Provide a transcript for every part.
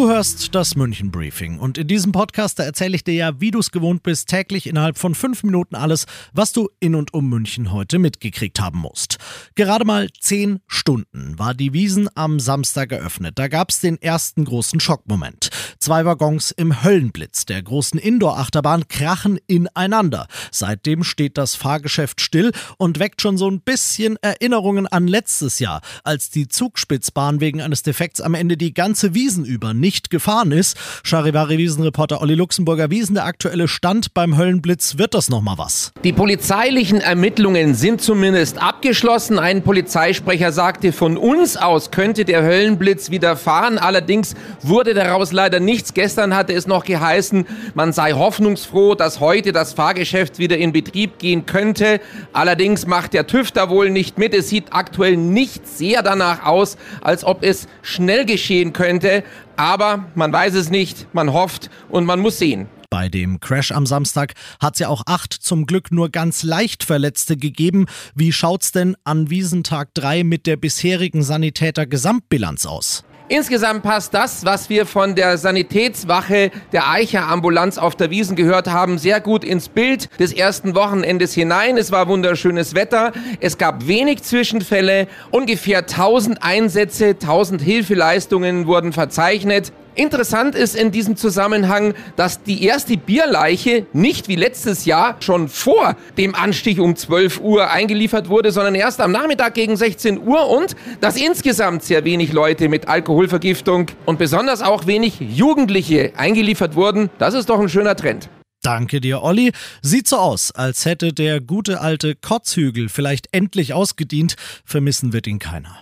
Du hörst das München Briefing und in diesem Podcast erzähle ich dir ja, wie du es gewohnt bist, täglich innerhalb von fünf Minuten alles, was du in und um München heute mitgekriegt haben musst. Gerade mal zehn Stunden war die Wiesen am Samstag geöffnet. Da gab es den ersten großen Schockmoment. Zwei Waggons im Höllenblitz der großen Indoor-Achterbahn krachen ineinander. Seitdem steht das Fahrgeschäft still und weckt schon so ein bisschen Erinnerungen an letztes Jahr, als die Zugspitzbahn wegen eines Defekts am Ende die ganze Wiesen über nicht gefahren ist. Charivari-Wiesenreporter Olli Luxemburger Wiesen, der aktuelle Stand beim Höllenblitz, wird das nochmal was? Die polizeilichen Ermittlungen sind zumindest abgeschlossen. Ein Polizeisprecher sagte, von uns aus könnte der Höllenblitz wieder fahren. Allerdings wurde daraus leider nichts. Gestern hatte es noch geheißen, man sei hoffnungsfroh, dass heute das Fahrgeschäft wieder in Betrieb gehen könnte. Allerdings macht der TÜV da wohl nicht mit. Es sieht aktuell nicht sehr danach aus, als ob es schnell geschehen könnte. Aber man weiß es nicht, man hofft und man muss sehen. Bei dem Crash am Samstag hat es ja auch acht zum Glück nur ganz leicht Verletzte gegeben. Wie schaut's denn an Wiesentag 3 mit der bisherigen Sanitäter-Gesamtbilanz aus? Insgesamt passt das, was wir von der Sanitätswache der Eicher Ambulanz auf der Wiesen gehört haben, sehr gut ins Bild des ersten Wochenendes hinein. Es war wunderschönes Wetter. Es gab wenig Zwischenfälle. Ungefähr 1000 Einsätze, 1000 Hilfeleistungen wurden verzeichnet. Interessant ist in diesem Zusammenhang, dass die erste Bierleiche nicht wie letztes Jahr schon vor dem Anstich um 12 Uhr eingeliefert wurde, sondern erst am Nachmittag gegen 16 Uhr und dass insgesamt sehr wenig Leute mit Alkoholvergiftung und besonders auch wenig Jugendliche eingeliefert wurden. Das ist doch ein schöner Trend. Danke dir, Olli. Sieht so aus, als hätte der gute alte Kotzhügel vielleicht endlich ausgedient. Vermissen wird ihn keiner.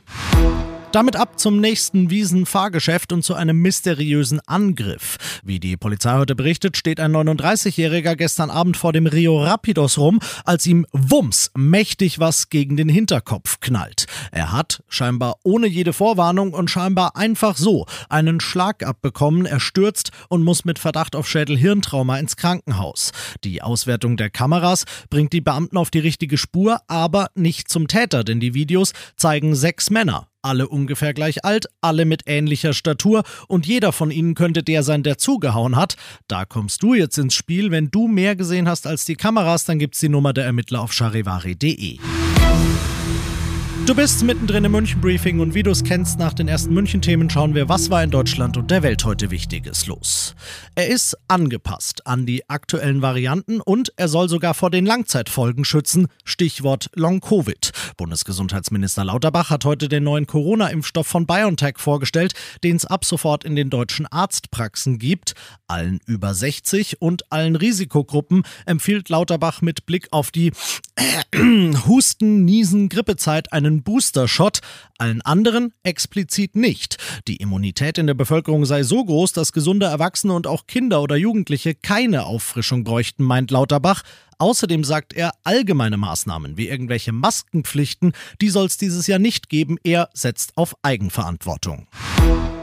Damit ab zum nächsten Wiesenfahrgeschäft und zu einem mysteriösen Angriff. Wie die Polizei heute berichtet, steht ein 39-Jähriger gestern Abend vor dem Rio Rapidos rum, als ihm Wumms mächtig was gegen den Hinterkopf knallt. Er hat, scheinbar ohne jede Vorwarnung und scheinbar einfach so, einen Schlag abbekommen, er stürzt und muss mit Verdacht auf Schädel-Hirntrauma ins Krankenhaus. Die Auswertung der Kameras bringt die Beamten auf die richtige Spur, aber nicht zum Täter, denn die Videos zeigen sechs Männer alle ungefähr gleich alt, alle mit ähnlicher Statur und jeder von ihnen könnte der sein, der zugehauen hat. Da kommst du jetzt ins Spiel. Wenn du mehr gesehen hast als die Kameras, dann gibt's die Nummer der Ermittler auf charivari.de. Du bist mittendrin im München Briefing und wie du es kennst, nach den ersten München-Themen schauen wir, was war in Deutschland und der Welt heute Wichtiges los. Er ist angepasst an die aktuellen Varianten und er soll sogar vor den Langzeitfolgen schützen. Stichwort Long-Covid. Bundesgesundheitsminister Lauterbach hat heute den neuen Corona-Impfstoff von BioNTech vorgestellt, den es ab sofort in den deutschen Arztpraxen gibt. Allen über 60 und allen Risikogruppen empfiehlt Lauterbach mit Blick auf die Husten, Niesen, Grippezeit Booster-Shot, allen anderen explizit nicht. Die Immunität in der Bevölkerung sei so groß, dass gesunde Erwachsene und auch Kinder oder Jugendliche keine Auffrischung bräuchten, meint Lauterbach. Außerdem sagt er, allgemeine Maßnahmen wie irgendwelche Maskenpflichten, die soll es dieses Jahr nicht geben. Er setzt auf Eigenverantwortung.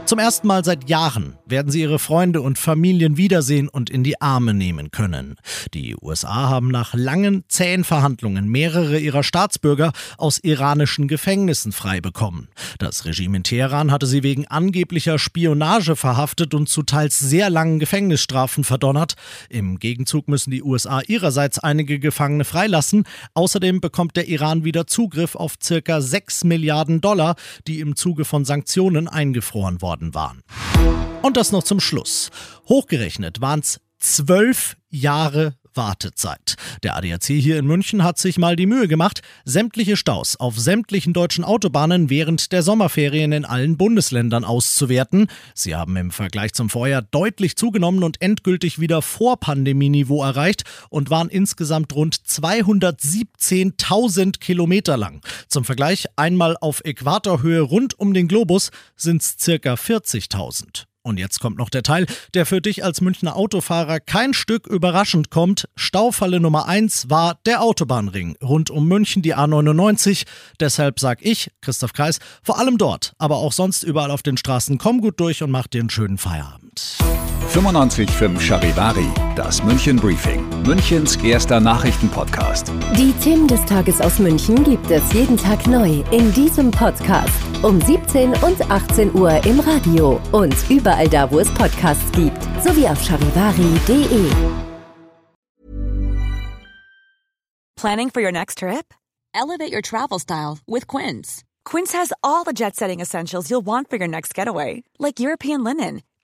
Zum ersten Mal seit Jahren werden sie ihre Freunde und Familien wiedersehen und in die Arme nehmen können. Die USA haben nach langen, zähen Verhandlungen mehrere ihrer Staatsbürger aus iranischen Gefängnissen frei bekommen. Das Regime in Teheran hatte sie wegen angeblicher Spionage verhaftet und zu teils sehr langen Gefängnisstrafen verdonnert. Im Gegenzug müssen die USA ihrerseits einige Gefangene freilassen. Außerdem bekommt der Iran wieder Zugriff auf circa 6 Milliarden Dollar, die im Zuge von Sanktionen eingefroren worden waren. Und das noch zum Schluss. Hochgerechnet waren es zwölf Jahre Wartezeit. Der ADAC hier in München hat sich mal die Mühe gemacht, sämtliche Staus auf sämtlichen deutschen Autobahnen während der Sommerferien in allen Bundesländern auszuwerten. Sie haben im Vergleich zum Vorjahr deutlich zugenommen und endgültig wieder vor Pandemieniveau erreicht und waren insgesamt rund 217.000 Kilometer lang. Zum Vergleich einmal auf Äquatorhöhe rund um den Globus sind es circa 40.000. Und jetzt kommt noch der Teil, der für dich als Münchner Autofahrer kein Stück überraschend kommt. Staufalle Nummer 1 war der Autobahnring rund um München, die A99. Deshalb sag ich, Christoph Kreis, vor allem dort, aber auch sonst überall auf den Straßen, komm gut durch und mach dir einen schönen Feierabend. 95.5 Charivari, das München Briefing, Münchens erster Nachrichtenpodcast. Die Themen des Tages aus München gibt es jeden Tag neu in diesem Podcast um 17 und 18 Uhr im Radio und überall da, wo es Podcasts gibt, sowie auf charivari.de. Planning for your next trip? Elevate your travel style with Quince. Quince has all the jet-setting essentials you'll want for your next getaway, like European linen